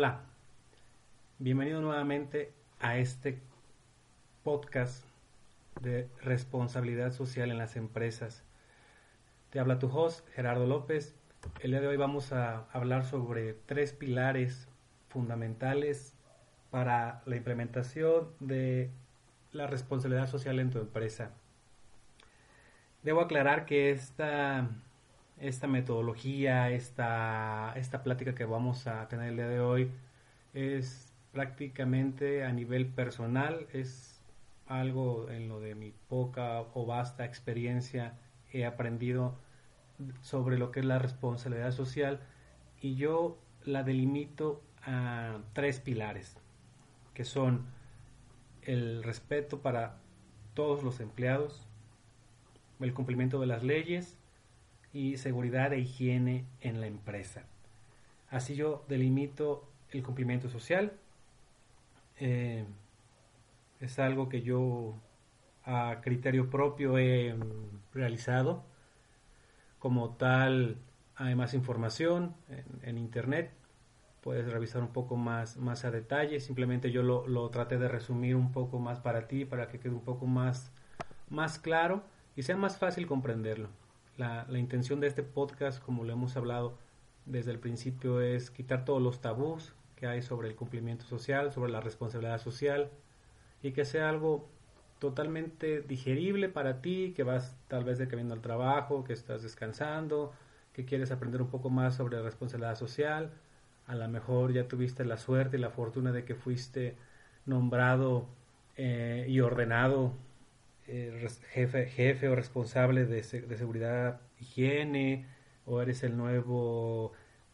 Hola, bienvenido nuevamente a este podcast de responsabilidad social en las empresas. Te habla tu host Gerardo López. El día de hoy vamos a hablar sobre tres pilares fundamentales para la implementación de la responsabilidad social en tu empresa. Debo aclarar que esta esta metodología, esta, esta plática que vamos a tener el día de hoy es prácticamente a nivel personal, es algo en lo de mi poca o vasta experiencia he aprendido sobre lo que es la responsabilidad social y yo la delimito a tres pilares, que son el respeto para todos los empleados, el cumplimiento de las leyes y seguridad e higiene en la empresa. Así yo delimito el cumplimiento social. Eh, es algo que yo a criterio propio he mm, realizado. Como tal, hay más información en, internet. Puedes revisar un poco más, más a detalle. Simplemente yo lo, lo, traté de resumir un poco más para ti, para que quede un poco más, más claro y sea más fácil comprenderlo. La, intención de este podcast, como lo hemos hablado desde el principio, es quitar todos los tabús que hay sobre el cumplimiento social, sobre la responsabilidad social y que sea algo totalmente digerible para ti, que vas tal vez de camino al trabajo, que estás descansando, que quieres aprender un poco más sobre responsabilidad social. A lo mejor ya tuviste la suerte y la fortuna de que fuiste nombrado eh, y ordenado eh, jefe, jefe o responsable de, seguridad, higiene, o eres el nuevo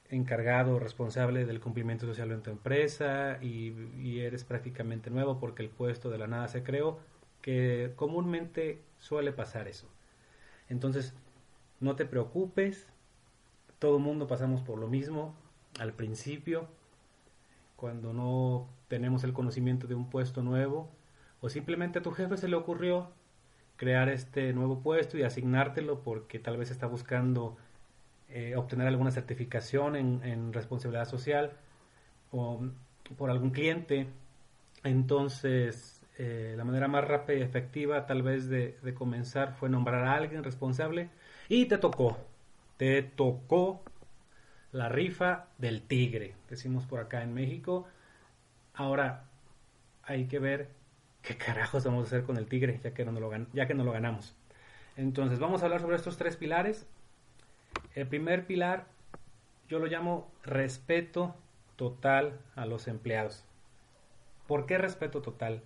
encargado o responsable del cumplimiento social en tu empresa y, eres prácticamente nuevo porque el puesto de la nada se creó, que comúnmente suele pasar eso. Entonces, no te preocupes, todo mundo pasamos por lo mismo al principio, cuando no tenemos el conocimiento de un puesto nuevo, o simplemente a tu jefe se le ocurrió crear este nuevo puesto y asignártelo porque tal vez está buscando eh, obtener alguna certificación en, responsabilidad social o por algún cliente. Entonces, eh, la manera más rápida y efectiva tal vez de, de comenzar fue nombrar a alguien responsable y te tocó, te tocó la rifa del tigre, decimos por acá en México. Ahora hay que ver ¿qué carajos vamos a hacer con el Tigre ya que no lo, ya que no lo ganamos? Entonces, vamos a hablar sobre estos tres pilares. El primer pilar yo lo llamo respeto total a los empleados. ¿Por qué respeto total?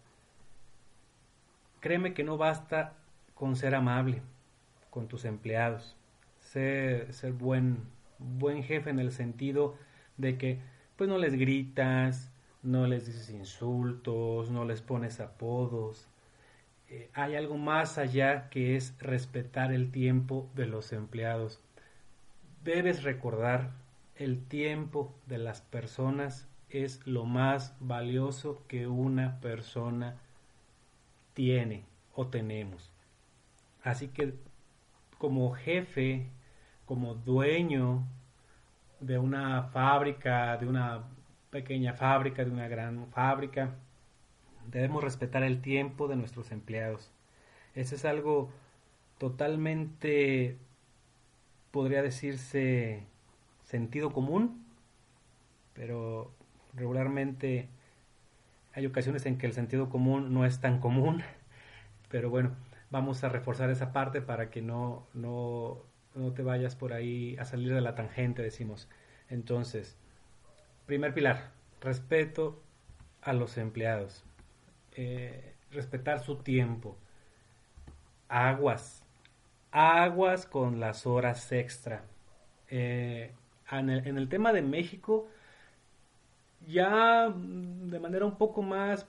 Créeme que no basta con ser amable con tus empleados, ser, ser buen, buen jefe en el sentido de que pues no les gritas, no les dices insultos, no les pones apodos. Eh, hay algo más allá que es respetar el tiempo de los empleados. Debes recordar, el tiempo de las personas es lo más valioso que una persona tiene o tenemos. Así que como jefe, como dueño de una fábrica, de una pequeña fábrica, de una gran fábrica. Debemos respetar el tiempo de nuestros empleados. Eso es algo totalmente, podría decirse, sentido común, pero regularmente hay ocasiones en que el sentido común no es tan común, pero bueno, vamos a reforzar esa parte para que no, no, no te vayas por ahí a salir de la tangente, decimos. Entonces, Primer pilar, respeto a los empleados. Eh, respetar su tiempo. Aguas. Aguas con las horas extra. Eh, en, el, tema de México, ya de manera un poco más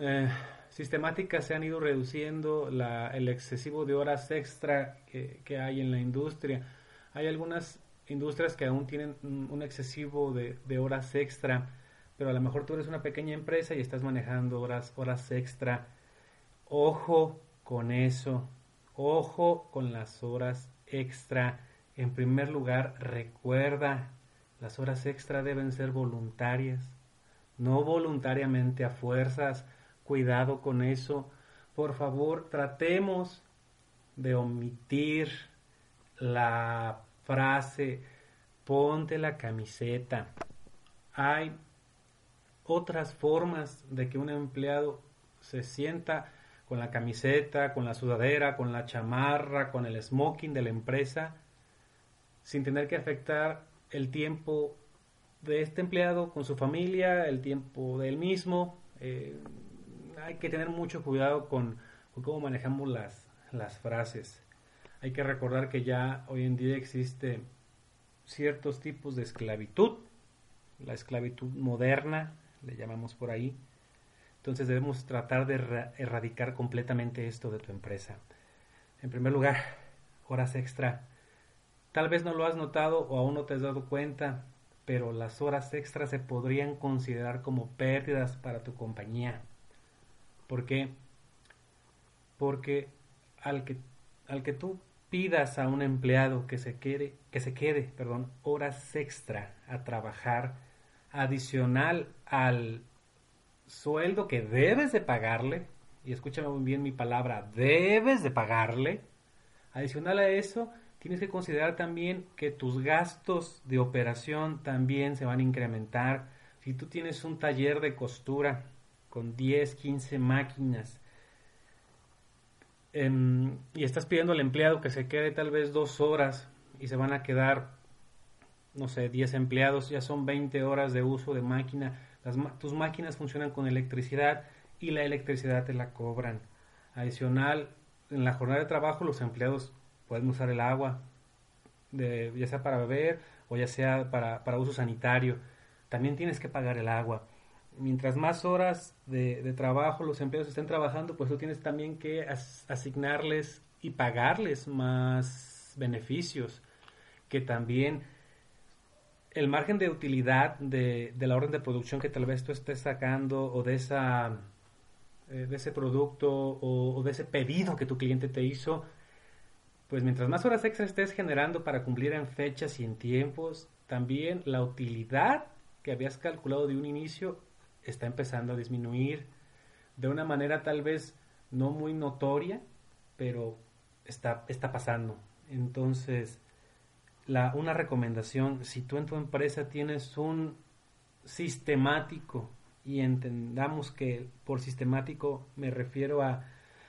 eh, sistemática se han ido reduciendo el excesivo de horas extra que, que hay en la industria. Hay algunas industrias que aún tienen un excesivo de, horas extra, pero a lo mejor tú eres una pequeña empresa y estás manejando horas, horas extra. Ojo con eso, ojo con las horas extra. En primer lugar, recuerda, las horas extra deben ser voluntarias, no voluntariamente a fuerzas. Cuidado con eso. Por favor, tratemos de omitir la frase ponte la camiseta. Hay otras formas de que un empleado se sienta con la camiseta, con la sudadera, con la chamarra, con el smoking de la empresa, sin tener que afectar el tiempo de este empleado con su familia, el tiempo de él mismo. Eh, hay que tener mucho cuidado con, cómo manejamos las, las frases. Hay que recordar que ya hoy en día existe ciertos tipos de esclavitud, la esclavitud moderna, le llamamos por ahí, entonces debemos tratar de erradicar completamente esto de tu empresa. En primer lugar, horas extra. Tal vez no lo has notado o aún no te has dado cuenta, pero las horas extras se podrían considerar como pérdidas para tu compañía. ¿Por qué? Porque al que, al que tú pidas a un empleado que se quede, que se quede perdón, horas extra a trabajar adicional al sueldo que debes de pagarle, y escúchame muy bien mi palabra, debes de pagarle, adicional a eso, tienes que considerar también que tus gastos de operación también se van a incrementar. Si tú tienes un taller de costura con 10, 15 máquinas em, y estás pidiendo al empleado que se quede tal vez dos horas y se van a quedar, no sé, 10 empleados, ya son 20 horas de uso de máquina tus máquinas funcionan con electricidad y la electricidad te la cobran. Adicional, en la jornada de trabajo los empleados pueden usar el agua, de, ya sea para beber o ya sea para, para uso sanitario. También tienes que pagar el agua. Mientras más horas de, trabajo los empleados estén trabajando, pues tú tienes también que asignarles y pagarles más beneficios que también el margen de utilidad de, la orden de producción que tal vez tú estés sacando o de esa eh, de ese producto o, de ese pedido que tu cliente te hizo, pues mientras más horas extra estés generando para cumplir en fechas y en tiempos, también la utilidad que habías calculado de un inicio está empezando a disminuir de una manera tal vez no muy notoria, pero está, está pasando. Entonces, una recomendación, si tú en tu empresa tienes un sistemático, y entendamos que por sistemático me refiero a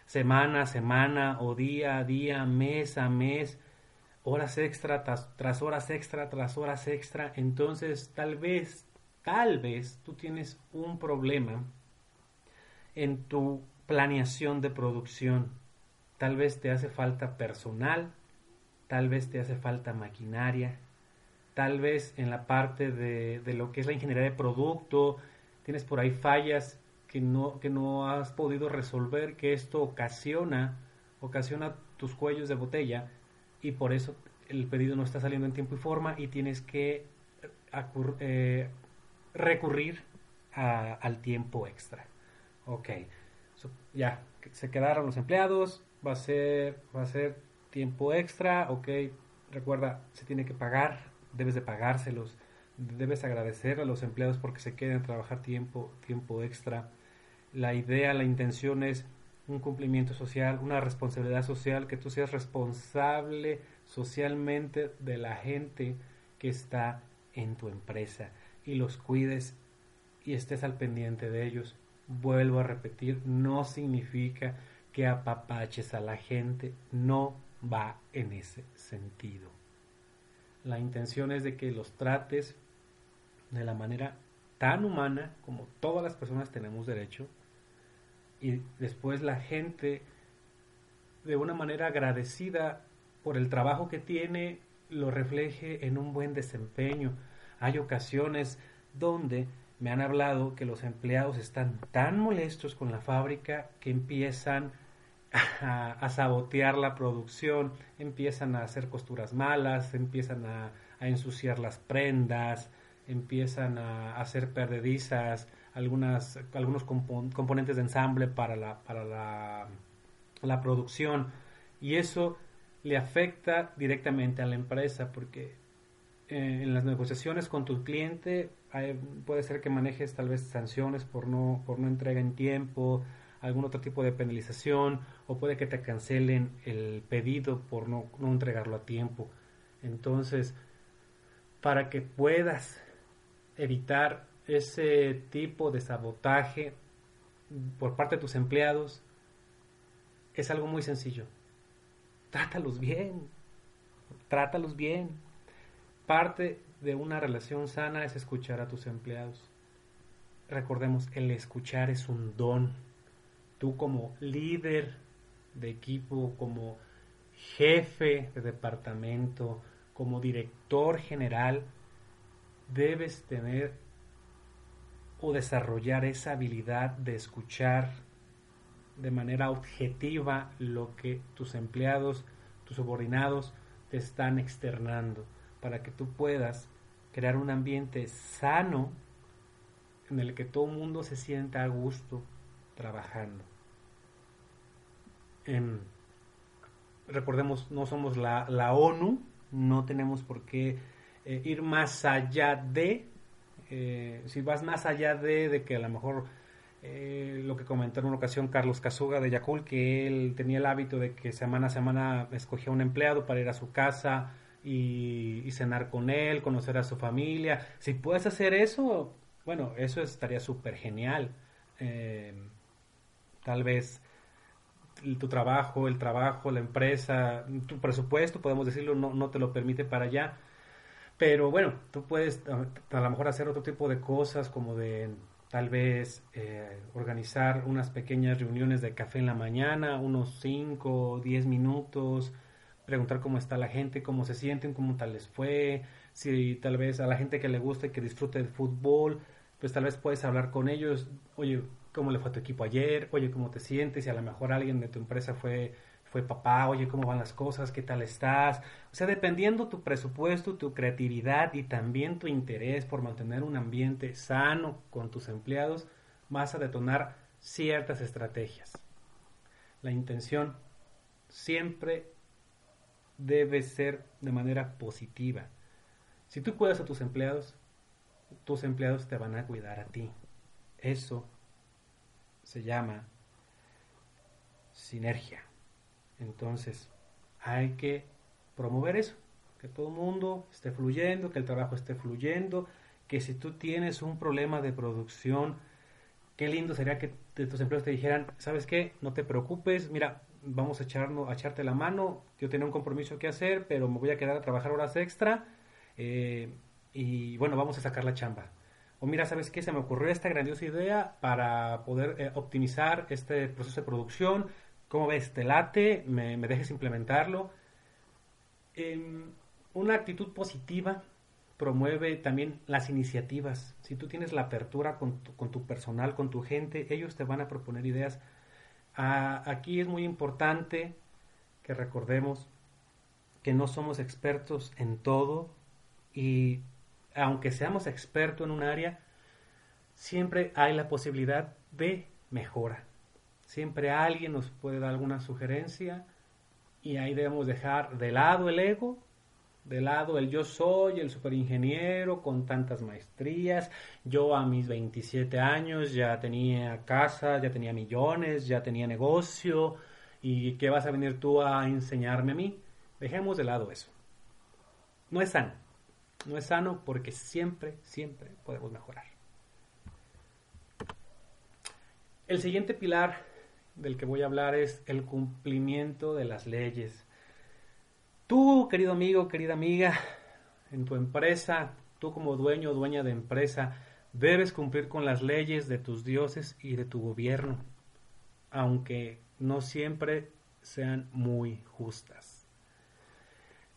semana a semana o día a día, mes a mes, horas extra tras, horas extra tras horas extra, entonces tal vez, tal vez tú tienes un problema en tu planeación de producción. Tal vez te hace falta personal, tal vez te hace falta maquinaria, tal vez en la parte de, de, lo que es la ingeniería de producto, tienes por ahí fallas que no, que no has podido resolver, que esto ocasiona, ocasiona tus cuellos de botella y por eso el pedido no está saliendo en tiempo y forma y tienes que eh, recurrir al tiempo extra. Ok, ya, se quedaron los empleados, va a ser, va a ser tiempo extra, ok, recuerda, se tiene que pagar, debes de pagárselos, debes agradecer a los empleados porque se queden a trabajar tiempo, tiempo extra. La idea, la intención es un cumplimiento social, una responsabilidad social, que tú seas responsable socialmente de la gente que está en tu empresa y los cuides y estés al pendiente de ellos. Vuelvo a repetir, no significa que apapaches a la gente, no va en ese sentido. La intención es de que los trates de la manera tan humana como todas las personas tenemos derecho y después la gente de una manera agradecida por el trabajo que tiene lo refleje en un buen desempeño. Hay ocasiones donde me han hablado que los empleados están tan molestos con la fábrica que empiezan a, sabotear la producción, empiezan a hacer costuras malas, empiezan a, ensuciar las prendas, empiezan a, hacer perdedizas, algunos componentes de ensamble para la, producción. Y eso le afecta directamente a la empresa porque en las negociaciones con tu cliente puede ser que manejes tal vez sanciones por no, por no entrega en tiempo, algún otro tipo de penalización, o puede que te cancelen el pedido por no, no entregarlo a tiempo. Entonces, para que puedas evitar ese tipo de sabotaje por parte de tus empleados, es algo muy sencillo. Trátalos bien. Trátalos bien. Parte de una relación sana es escuchar a tus empleados. Recordemos, el escuchar es un don. Tú como líder de equipo, como jefe de departamento, como director general, debes tener o desarrollar esa habilidad de escuchar de manera objetiva lo que tus empleados, tus subordinados te están externando para que tú puedas crear un ambiente sano en el que todo el mundo se sienta a gusto trabajando. Em, recordemos, no somos la, la, ONU, no tenemos por qué eh, ir más allá de, eh, si vas más allá de, de que a lo mejor eh, lo que comentó en una ocasión Carlos Casuga de Yacul, que él tenía el hábito de que semana a semana escogía un empleado para ir a su casa y, cenar con él, conocer a su familia. Si puedes hacer eso, bueno, eso estaría súper genial. Eh, tal vez tu trabajo, el trabajo, la empresa, tu presupuesto, podemos decirlo, no, te lo permite para allá. Pero bueno, tú puedes a, lo mejor hacer otro tipo de cosas como de tal vez eh, organizar unas pequeñas reuniones de café en la mañana, unos 5 o 10 minutos, preguntar cómo está la gente, cómo se sienten, cómo tal les fue, si tal vez a la gente que le gusta y que disfrute del fútbol, pues tal vez puedes hablar con ellos, oye, ¿cómo le fue a tu equipo ayer? Oye, ¿cómo te sientes? Y a lo mejor alguien de tu empresa fue fue papá, oye, ¿cómo van las cosas? ¿Qué tal estás? O sea, dependiendo tu presupuesto, tu creatividad y también tu interés por mantener un ambiente sano con tus empleados, vas a detonar ciertas estrategias. La intención siempre debe ser de manera positiva. Si tú cuidas a tus empleados, tus empleados te van a cuidar a ti. Eso se llama sinergia. Entonces, hay que promover eso, que todo el mundo esté fluyendo, que el trabajo esté fluyendo, que si tú tienes un problema de producción, qué lindo sería que tus empleados te dijeran, ¿sabes qué? No te preocupes, mira, vamos a, echarnos, a echarte la mano, yo tengo un compromiso que hacer, pero me voy a quedar a trabajar horas extra eh, y bueno, vamos a sacar la chamba. O mira, ¿sabes qué? Se me ocurrió esta grandiosa idea para poder eh, optimizar este proceso de producción, ¿Cómo ves? ¿Te late? ¿Me, dejes implementarlo? Em, una actitud positiva promueve también las iniciativas. Si tú tienes la apertura con tu, personal, con tu gente, ellos te van a proponer ideas. Aquí es muy importante que recordemos que no somos expertos en todo y aunque seamos expertos en un área, siempre hay la posibilidad de mejora. Siempre alguien nos puede dar alguna sugerencia y ahí debemos dejar de lado el ego, de lado el yo soy el superingeniero con tantas maestrías. Yo a mis 27 años ya tenía casa, ya tenía millones, ya tenía negocio. ¿Y qué vas a venir tú a enseñarme a mí? Dejemos de lado eso. No es sano. No es sano porque siempre, siempre podemos mejorar. El siguiente pilar del que voy a hablar es el cumplimiento de las leyes. Tú, querido amigo, querida amiga, en tu empresa, tú como dueño o dueña de empresa, debes cumplir con las leyes de tus dioses y de tu gobierno, aunque no siempre sean muy justas.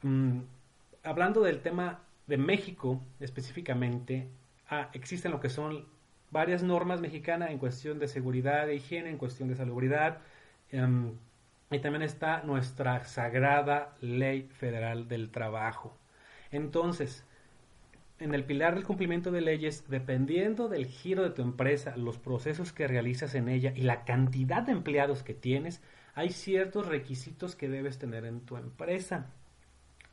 Mm, hablando del tema de México específicamente, ah, existen lo que son varias normas mexicanas en cuestión de seguridad e higiene, en cuestión de salubridad. Em, y también está nuestra sagrada ley federal del trabajo. Entonces, en el pilar del cumplimiento de leyes, dependiendo del giro de tu empresa, los procesos que realizas en ella y la cantidad de empleados que tienes, hay ciertos requisitos que debes tener en tu empresa.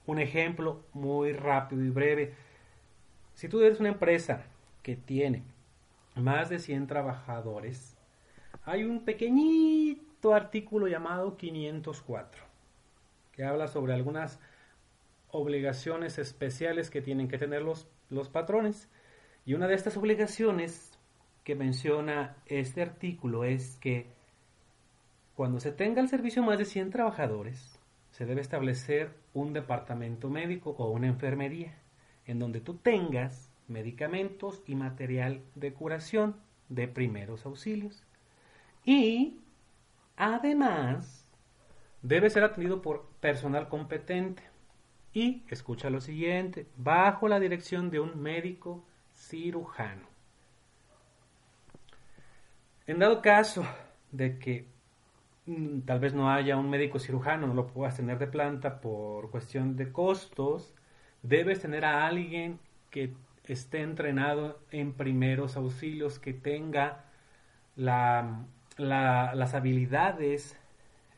Un ejemplo muy rápido y breve. Si tú eres una empresa que tiene más de 100 trabajadores, hay un pequeñito artículo llamado 504 que habla sobre algunas obligaciones especiales que tienen que tener los, los patrones. Y una de estas obligaciones que menciona este artículo es que cuando se tenga al servicio más de 100 trabajadores, se debe establecer un departamento médico o una enfermería en donde tú tengas medicamentos y material de curación de primeros auxilios. Y además debe ser atendido por personal competente. Y escucha lo siguiente, bajo la dirección de un médico cirujano. En dado caso de que mm, tal vez no haya un médico cirujano, no lo puedas tener de planta por cuestión de costos, debes tener a alguien que esté entrenado en primeros auxilios, que tenga las habilidades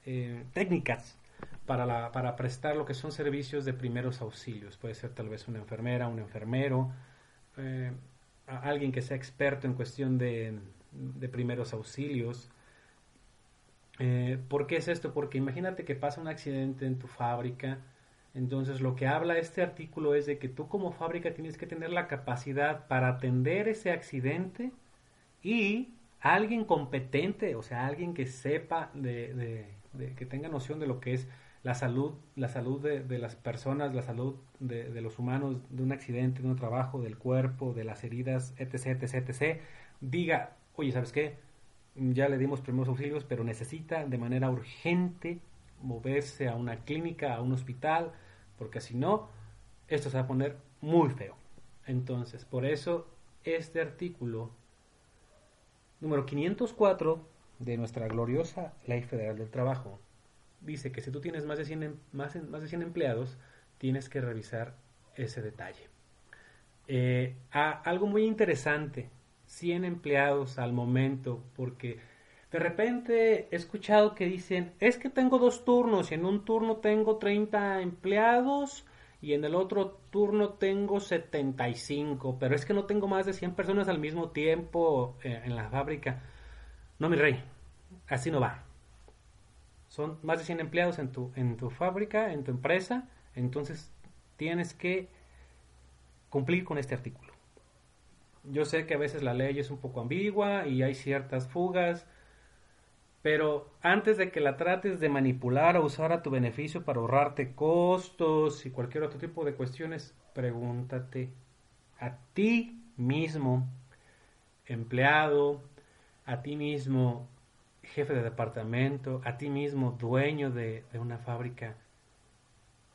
eh, técnicas para, para prestar lo que son servicios de primeros auxilios. Puede ser tal vez una enfermera, un enfermero, eh, alguien que sea experto en cuestión de, de primeros auxilios. Eh, ¿Por qué es esto? Porque imagínate que pasa un accidente en tu fábrica. Entonces lo que habla este artículo es de que tú como fábrica tienes que tener la capacidad para atender ese accidente y alguien competente, o sea, alguien que sepa de, de, que tenga noción de lo que es la salud, la salud de, de las personas, la salud de, de, los humanos, de un accidente, de un trabajo, del cuerpo, de las heridas, etc., etc., etc., diga, oye, ¿sabes qué? Ya le dimos primeros auxilios, pero necesita de manera urgente moverse a una clínica, a un hospital, porque si no, esto se va a poner muy feo. Entonces, por eso este artículo número 504 de nuestra gloriosa Ley Federal del Trabajo dice que si tú tienes más de 100, em, más, más de 100 empleados, tienes que revisar ese detalle. Eh, algo muy interesante 100 empleados al momento, porque de repente he escuchado que dicen, es que tengo dos turnos y en un turno tengo 30 empleados y en el otro turno tengo 75, pero es que no tengo más de 100 personas al mismo tiempo eh, en la fábrica. No, mi rey, así no va. Son más de 100 empleados en tu, en tu fábrica, en tu empresa, entonces tienes que cumplir con este artículo. Yo sé que a veces la ley es un poco ambigua y hay ciertas fugas, pero antes de que la trates de manipular o usar a tu beneficio para ahorrarte costos y cualquier otro tipo de cuestiones, pregúntate a ti mismo, empleado, a ti mismo, jefe de departamento, a ti mismo, dueño de, de una fábrica,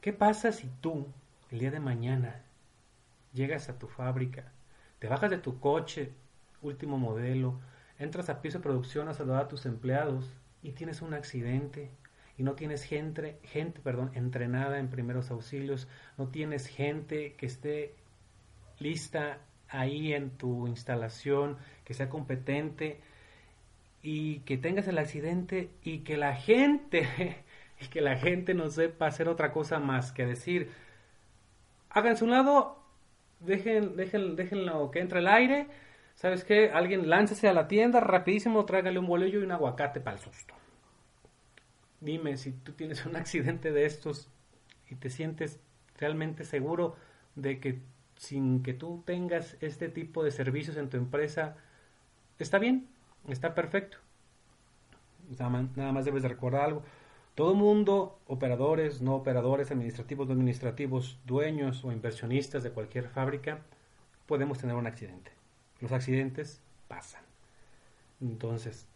¿qué pasa si tú, el día de mañana, llegas a tu fábrica te bajas de tu coche, último modelo, entras a piso de producción a saludar a tus empleados y tienes un accidente y no tienes gente, gente perdón, entrenada en primeros auxilios, no tienes gente que esté lista ahí en tu instalación, que sea competente y que tengas el accidente y que la gente y que la gente no sepa hacer otra cosa más que decir háganse un lado dejen, dejen, déjenlo que entre el aire. ¿Sabes qué? Alguien láncese a la tienda rapidísimo, tráigale un bolillo y un aguacate para el susto. Dime si tú tienes un accidente de estos y te sientes realmente seguro de que sin que tú tengas este tipo de servicios en tu empresa, está bien, está perfecto. Nada más debes de recordar algo. Todo mundo, operadores, no operadores, administrativos, no administrativos, dueños o inversionistas de cualquier fábrica, podemos tener un accidente. Los accidentes pasan. Entonces,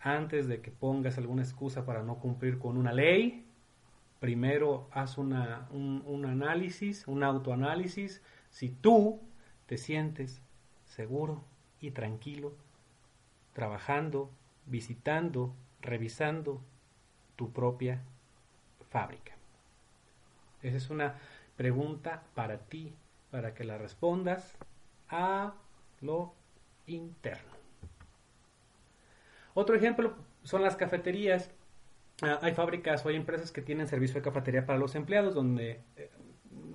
antes de que pongas alguna excusa para no cumplir con una ley, primero haz una, un, un análisis, un autoanálisis, si tú te sientes seguro y tranquilo trabajando, visitando, revisando tu propia fábrica? Esa es una pregunta para ti, para que la respondas a lo interno. Otro ejemplo son las cafeterías. Ah, hay fábricas o hay empresas que tienen servicio de cafetería para los empleados, donde eh,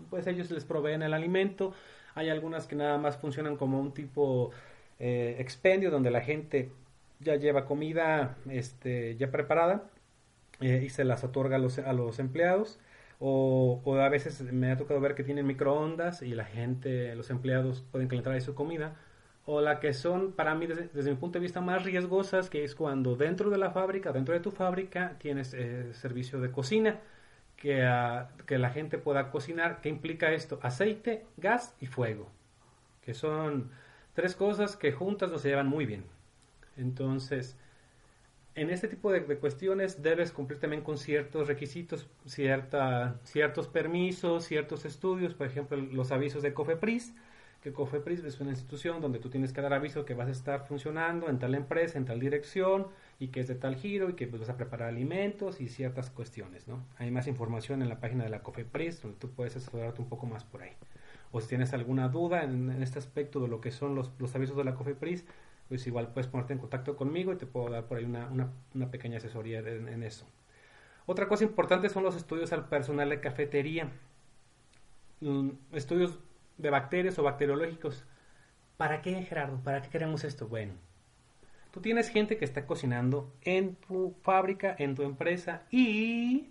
pues ellos les proveen el alimento. Hay algunas que nada más funcionan como un tipo eh, expendio donde la gente ya lleva comida este, ya preparada eh, y se las otorga a los, empleados. O, o, a veces me ha tocado ver que tienen microondas y la gente, los empleados pueden calentar ahí su comida. O la que son, para mí, desde, mi punto de vista, más riesgosas, que es cuando dentro de la fábrica, dentro de tu fábrica, tienes eh, servicio de cocina, que, uh, que la gente pueda cocinar. ¿Qué implica esto? Aceite, gas y fuego. Que son tres cosas que juntas no se llevan muy bien. Entonces, en este tipo de, de, cuestiones debes cumplir también con ciertos requisitos, cierta, ciertos permisos, ciertos estudios, por ejemplo, los avisos de COFEPRIS, que COFEPRIS es una institución donde tú tienes que dar aviso que vas a estar funcionando en tal empresa, en tal dirección, y que es de tal giro, y que pues, vas a preparar alimentos y ciertas cuestiones, ¿no? Hay más información en la página de la COFEPRIS, donde tú puedes asesorarte un poco más por ahí. O si tienes alguna duda en, este aspecto de lo que son los, avisos de la COFEPRIS, pues igual puedes ponerte en contacto conmigo y te puedo dar por ahí una, una, pequeña asesoría en, en, eso. Otra cosa importante son los estudios al personal de cafetería. Mm, estudios de bacterias o bacteriológicos. ¿Para qué, Gerardo? ¿Para qué queremos esto? Bueno, tú tienes gente que está cocinando en tu fábrica, en tu empresa y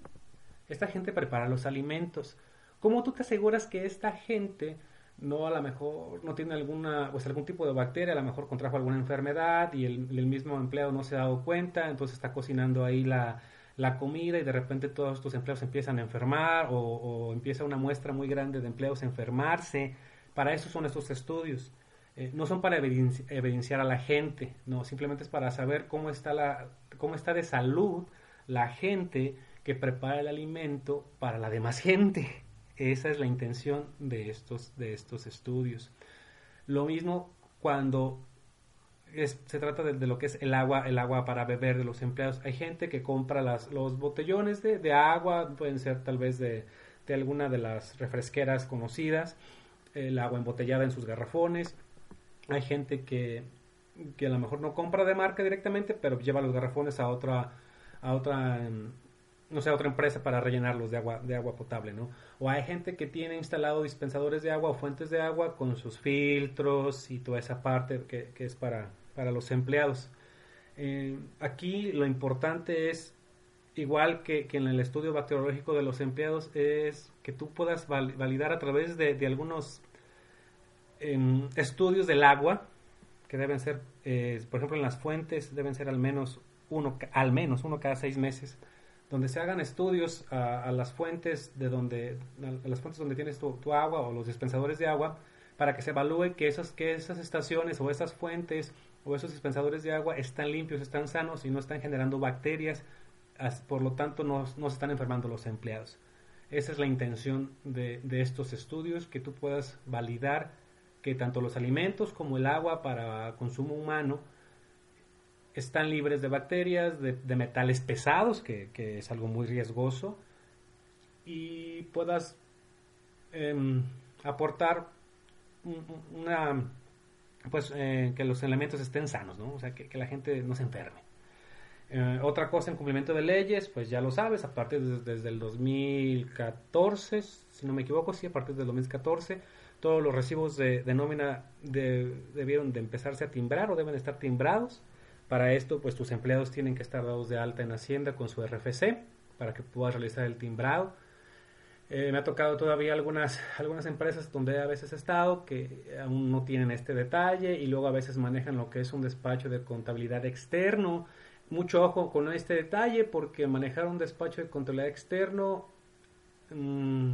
esta gente prepara los alimentos. ¿Cómo tú te aseguras que esta gente no a lo mejor no tiene alguna pues algún tipo de bacteria, a lo mejor contrajo alguna enfermedad y el, el mismo empleado no se ha dado cuenta, entonces está cocinando ahí la, la comida y de repente todos tus empleados empiezan a enfermar o, empieza una muestra muy grande de empleados a enfermarse. Para eso son estos estudios. Eh, no son para evidenci evidenciar a la gente, no, simplemente es para saber cómo está, la, cómo está de salud la gente que prepara el alimento para la demás gente. Esa es la intención de estos, de estos estudios. Lo mismo cuando se trata de, lo que es el agua, el agua para beber de los empleados. Hay gente que compra las, los botellones de, de agua, pueden ser tal vez de, de, alguna de las refresqueras conocidas, el agua embotellada en sus garrafones. Hay gente que, que a lo mejor no compra de marca directamente, pero lleva los garrafones a otra, a otra no sé, otra empresa para rellenarlos de agua, de agua potable, ¿no? O hay gente que tiene instalado dispensadores de agua o fuentes de agua con sus filtros y toda esa parte que, que es para, para los empleados. Eh, aquí lo importante es, igual que, que, en el estudio bacteriológico de los empleados, es que tú puedas val validar a través de, de algunos eh, estudios del agua, que deben ser, eh, por ejemplo, en las fuentes deben ser al menos uno, al menos uno cada seis meses, donde se hagan estudios a, las fuentes de donde, las fuentes donde tienes tu agua o los dispensadores de agua, para que se evalúe que esas, que esas estaciones o esas fuentes o esos dispensadores de agua están limpios, están sanos y no están generando bacterias, por lo tanto no, no se están enfermando los empleados. Esa es la intención de, de, estos estudios, que tú puedas validar que tanto los alimentos como el agua para consumo humano están libres de bacterias, de, metales pesados, que, que, es algo muy riesgoso, y puedas eh, aportar una pues eh, que los elementos estén sanos, ¿no? O sea, que, que la gente no se enferme. Eh, otra cosa en cumplimiento de leyes, pues ya lo sabes, a partir de, desde el 2014, si no me equivoco, sí, a partir del 2014, todos los recibos de, de nómina de, debieron de empezarse a timbrar o deben estar timbrados. Para esto, pues tus empleados tienen que estar dados de alta en Hacienda con su RFC para que puedas realizar el timbrado. Eh, me ha tocado todavía algunas, algunas empresas donde a veces he estado que aún no tienen este detalle y luego a veces manejan lo que es un despacho de contabilidad externo. Mucho ojo con este detalle porque manejar un despacho de contabilidad externo, mmm,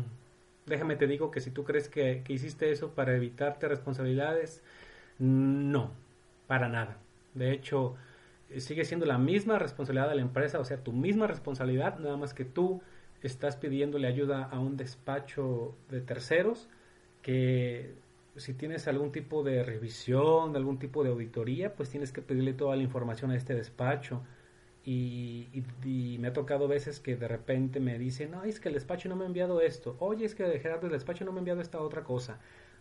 déjame te digo que si tú crees que, que hiciste eso para evitarte responsabilidades, no, para nada. De hecho, sigue siendo la misma responsabilidad de la empresa, o sea, tu misma responsabilidad, nada más que tú estás pidiéndole ayuda a un despacho de terceros que si tienes algún tipo de revisión, algún tipo de auditoría, pues tienes que pedirle toda la información a este despacho. Y, me ha tocado veces que de repente me dicen, no, es que el despacho no me ha enviado esto. Oye, es que Gerardo, el despacho no me ha enviado esta otra cosa.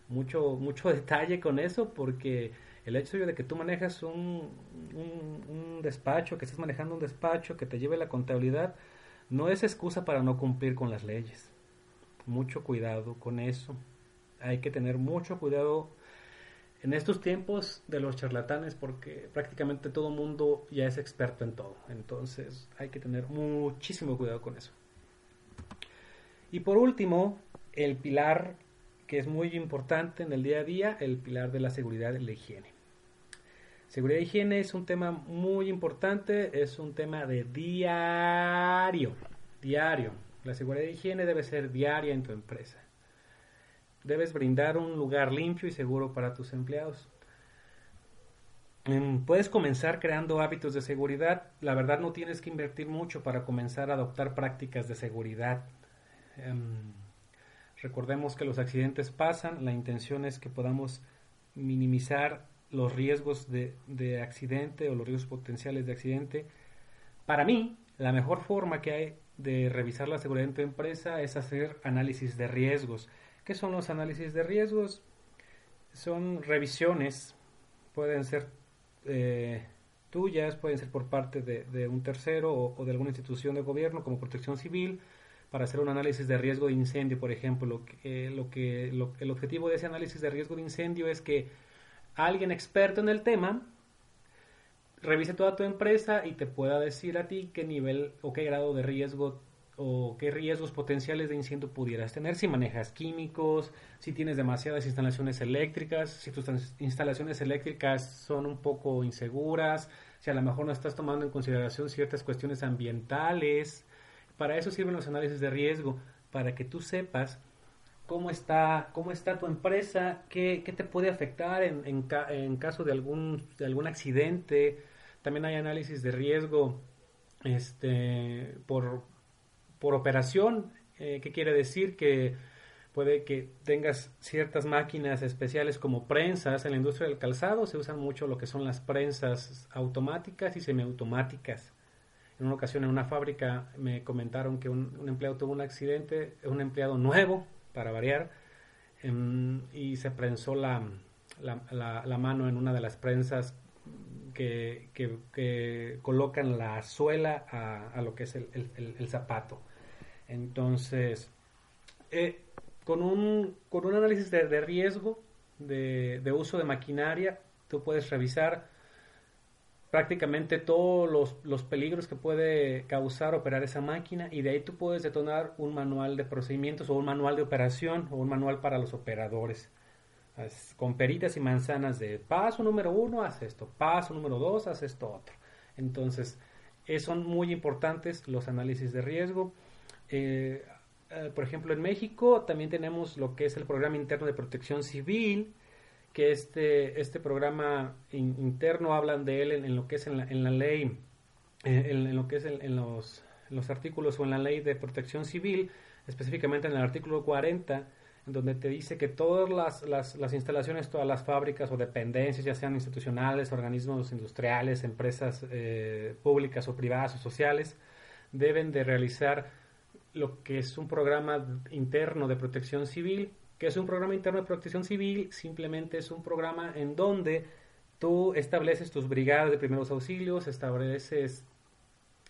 Mucho, mucho detalle con eso porque el hecho de que tú manejas un, un, un despacho, que estés manejando un despacho, que te lleve la contabilidad, no es excusa para no cumplir con las leyes. Mucho cuidado con eso. Hay que tener mucho cuidado en estos tiempos de los charlatanes porque prácticamente todo mundo ya es experto en todo. Entonces hay que tener muchísimo cuidado con eso. Y por último, el pilar que es muy importante en el día a día, el pilar de la seguridad y la higiene. Seguridad y higiene es un tema muy importante, es un tema de diario, diario. La seguridad y higiene debe ser diaria en tu empresa. Debes brindar un lugar limpio y seguro para tus empleados. Em, puedes comenzar creando hábitos de seguridad. La verdad no tienes que invertir mucho para comenzar a adoptar prácticas de seguridad. Em, recordemos que los accidentes pasan. La intención es que podamos minimizar los riesgos de, de accidente o los riesgos potenciales de accidente. Para mí, la mejor forma que hay de revisar la seguridad en tu empresa es hacer análisis de riesgos. ¿Qué son los análisis de riesgos? Son revisiones, pueden ser eh, tuyas, pueden ser por parte de, un tercero o, de alguna institución de gobierno como protección civil, para hacer un análisis de riesgo de incendio, por ejemplo. Lo que, lo que, el objetivo de ese análisis de riesgo de incendio es que alguien experto en el tema revise toda tu empresa y te pueda decir a ti qué nivel o qué grado de riesgo o qué riesgos potenciales de incendio pudieras tener si manejas químicos, si tienes demasiadas instalaciones eléctricas, si tus instalaciones eléctricas son un poco inseguras, si a lo mejor no estás tomando en consideración ciertas cuestiones ambientales. Para eso sirven los análisis de riesgo, para que tú sepas cómo está, cómo está tu empresa, qué, qué te puede afectar en, en, en, caso de algún, de algún accidente. También hay análisis de riesgo este, por, por operación, eh, ¿qué quiere decir? Que puede que tengas ciertas máquinas especiales como prensas. En la industria del calzado se usan mucho lo que son las prensas automáticas y semiautomáticas. En una ocasión en una fábrica me comentaron que un, empleado tuvo un accidente, un empleado nuevo, para variar, em, y se prensó la, la, mano en una de las prensas que, que, colocan la suela a, lo que es el, el, zapato. Entonces, eh, con, un, con un análisis de, de riesgo de, de, uso de maquinaria, tú puedes revisar prácticamente todos los, los, peligros que puede causar operar esa máquina y de ahí tú puedes detonar un manual de procedimientos o un manual de operación o un manual para los operadores con peritas y manzanas de paso número uno, haz esto, paso número dos, haz esto otro. Entonces, son muy importantes los análisis de riesgo. Eh, eh, por ejemplo, en México también tenemos lo que es el programa interno de protección civil, que este, este programa interno hablan de él en, lo que es en la, en la ley, en, lo que es en, los, los artículos o en la ley de protección civil, específicamente en el artículo 40, donde te dice que todas las, las, instalaciones, todas las fábricas o dependencias, ya sean institucionales, organismos industriales, empresas eh, públicas o privadas o sociales, deben de realizar lo que es un programa interno de protección civil. que es un programa interno de protección civil? Simplemente es un programa en donde tú estableces tus brigadas de primeros auxilios, estableces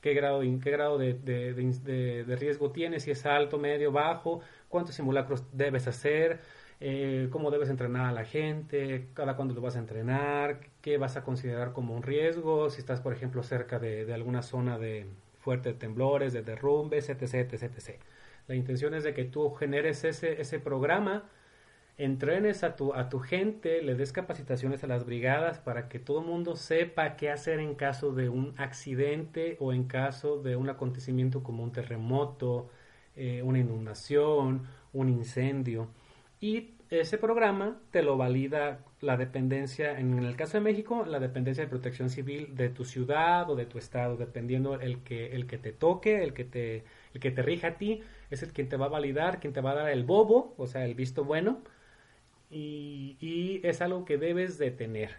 qué grado, qué grado de, riesgo tienes, si es alto, medio, bajo, cuántos simulacros debes hacer, eh, cómo debes entrenar a la gente, cada cuándo lo vas a entrenar, qué vas a considerar como un riesgo, si estás, por ejemplo, cerca de, alguna zona de fuerte temblores, de derrumbes, etc, etc, etc. La intención es de que tú generes ese, ese programa, entrenes a tu, a tu gente, le des capacitaciones a las brigadas para que todo el mundo sepa qué hacer en caso de un accidente o en caso de un acontecimiento como un terremoto, eh, una inundación, un incendio. Y ese programa te lo valida la dependencia, en el caso de México, la dependencia de protección civil de tu ciudad o de tu estado, dependiendo el que, el que te toque, el que te, el que te rija a ti, es el quien te va a validar, quien te va a dar el bobo, o sea, el visto bueno, y, es algo que debes de tener.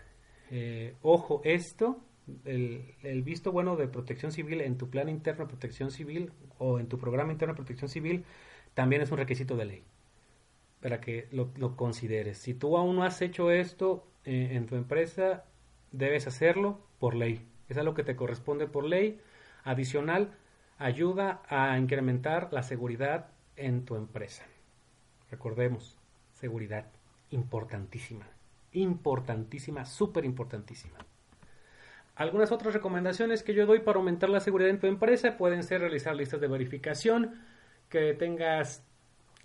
Eh, ojo, esto el, visto bueno de protección civil en tu plan interno de protección civil o en tu programa interno de protección civil también es un requisito de ley para que lo, consideres. Si tú aún no has hecho esto eh, en tu empresa, debes hacerlo por ley. Es algo que te corresponde por ley. Adicional, ayuda a incrementar la seguridad en tu empresa. Recordemos, seguridad, importantísima, importantísima, súper importantísima. Algunas otras recomendaciones que yo doy para aumentar la seguridad en tu empresa pueden ser realizar listas de verificación, que tengas,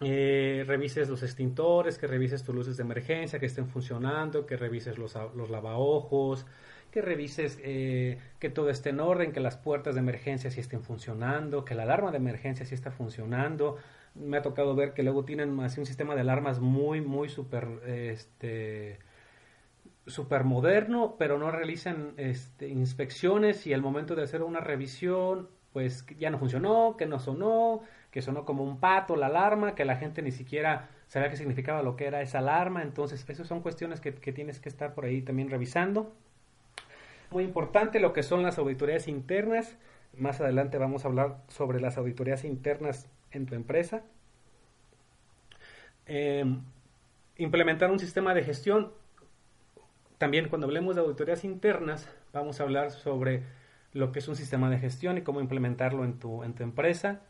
eh, revises los extintores, que revises tus luces de emergencia, que estén funcionando, que revises los, los lavaojos, que revises eh, que todo esté en orden, que las puertas de emergencia sí estén funcionando, que la alarma de emergencia sí está funcionando. Me ha tocado ver que luego tienen así un sistema de alarmas muy, muy este, super moderno, pero no realizan este, inspecciones y al momento de hacer una revisión, pues ya no funcionó, que no sonó, que sonó como un pato la alarma, que la gente ni siquiera sabía qué significaba lo que era esa alarma. Entonces, esas son cuestiones que, que tienes que estar por ahí también revisando. Muy importante lo que son las auditorías internas. Más adelante vamos a hablar sobre las auditorías internas en tu empresa. Em, implementar un sistema de gestión. También cuando hablemos de auditorías internas, vamos a hablar sobre lo que es un sistema de gestión y cómo implementarlo en tu, en tu empresa.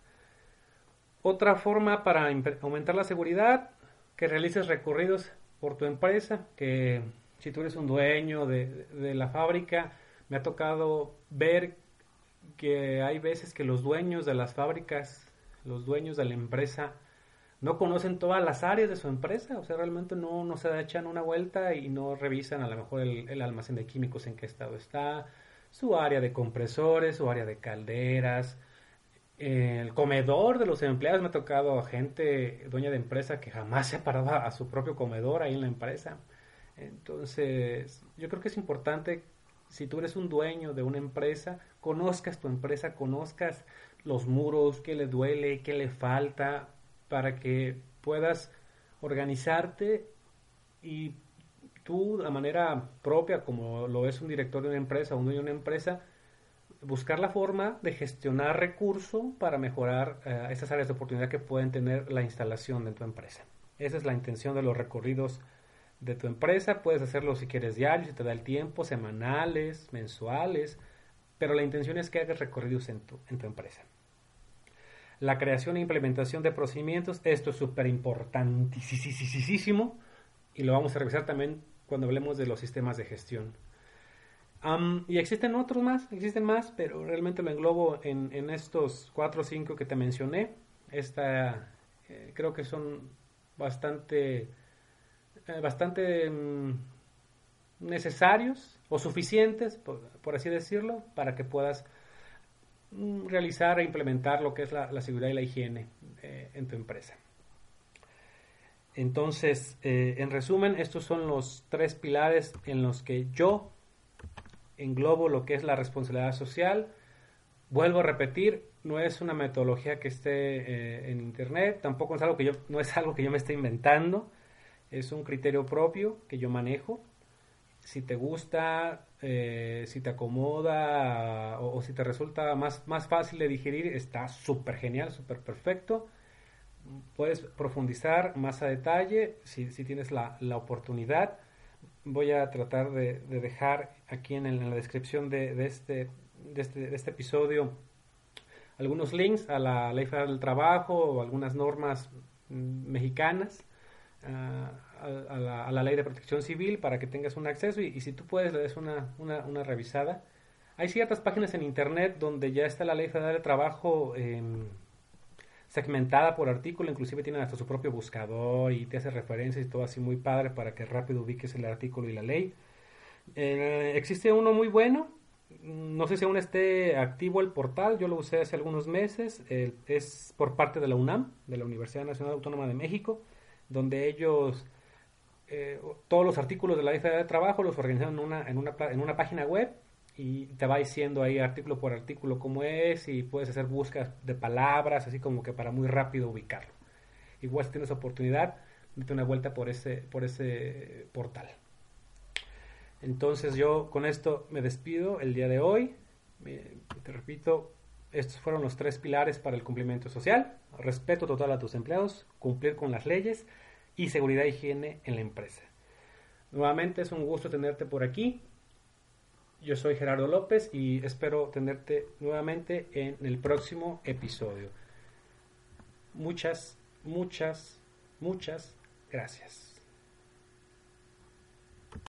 Otra forma para aumentar la seguridad, que realices recorridos por tu empresa, que si tú eres un dueño de, la fábrica, me ha tocado ver que hay veces que los dueños de las fábricas, los dueños de la empresa, no conocen todas las áreas de su empresa, o sea, realmente no, no se echan una vuelta y no revisan a lo mejor el, almacén de químicos en qué estado está, su área de compresores, su área de calderas, el comedor de los empleados. Me ha tocado a gente, dueña de empresa, que jamás se ha parado a su propio comedor ahí en la empresa. Entonces, yo creo que es importante, si tú eres un dueño de una empresa, conozcas tu empresa, conozcas los muros, qué le duele, qué le falta, para que puedas organizarte y tú, de manera propia, como lo es un director de una empresa, un dueño de una empresa, buscar la forma de gestionar recursos para mejorar eh, esas áreas de oportunidad que pueden tener la instalación de tu empresa. Esa es la intención de los recorridos de tu empresa. Puedes hacerlo si quieres diario, si te da el tiempo, semanales, mensuales, pero la intención es que hagas recorridos en tu, en tu empresa. La creación e implementación de procedimientos, esto es súper importantísimo y lo vamos a revisar también cuando hablemos de los sistemas de gestión. y existen otros más, existen más, pero realmente lo englobo en, en estos cuatro o cinco que te mencioné. Esta, eh, creo que son bastante eh, bastante mm, necesarios o suficientes, por, así decirlo, para que puedas mm, realizar e implementar lo que es la, seguridad y la higiene eh, en tu empresa. Entonces, eh, en resumen, estos son los tres pilares en los que yo englobo lo que es la responsabilidad social. Vuelvo a repetir, no es una metodología que esté en internet, tampoco es algo que yo, no es algo que yo me esté inventando es un criterio propio que yo manejo. Si te gusta, eh, si te acomoda o, si te resulta más, más fácil de digerir, está súper genial, súper perfecto. Puedes profundizar más a detalle si, tienes la, oportunidad. Voy a tratar de, dejar aquí en, la descripción de, este, de, este, de este episodio algunos links a la ley federal del trabajo o algunas normas mexicanas a, la, ley de protección civil para que tengas un acceso y, si tú puedes le des una, una, revisada. Hay ciertas páginas en internet donde ya está la ley federal de trabajo em, segmentada por artículo, inclusive tienen hasta su propio buscador y te hace referencias y todo así muy padre para que rápido ubiques el artículo y la ley. Eh, existe uno muy bueno, no sé si aún esté activo el portal, yo lo usé hace algunos meses, es por parte de la UNAM, de la Universidad Nacional Autónoma de México donde ellos eh, todos los artículos de la lista de trabajo los organizan en una, en una, en una página web y te va diciendo ahí artículo por artículo cómo es y puedes hacer búsquedas de palabras, así como que para muy rápido ubicarlo. Igual si tienes oportunidad, date una vuelta por ese, por ese portal. Entonces yo con esto me despido el día de hoy. te repito, estos fueron los tres pilares para el cumplimiento social. Respeto total a tus empleados, cumplir con las leyes y seguridad e higiene en la empresa. Nuevamente es un gusto tenerte por aquí. Yo soy Gerardo López y espero tenerte nuevamente en el próximo episodio. Muchas, muchas Muchas gracias.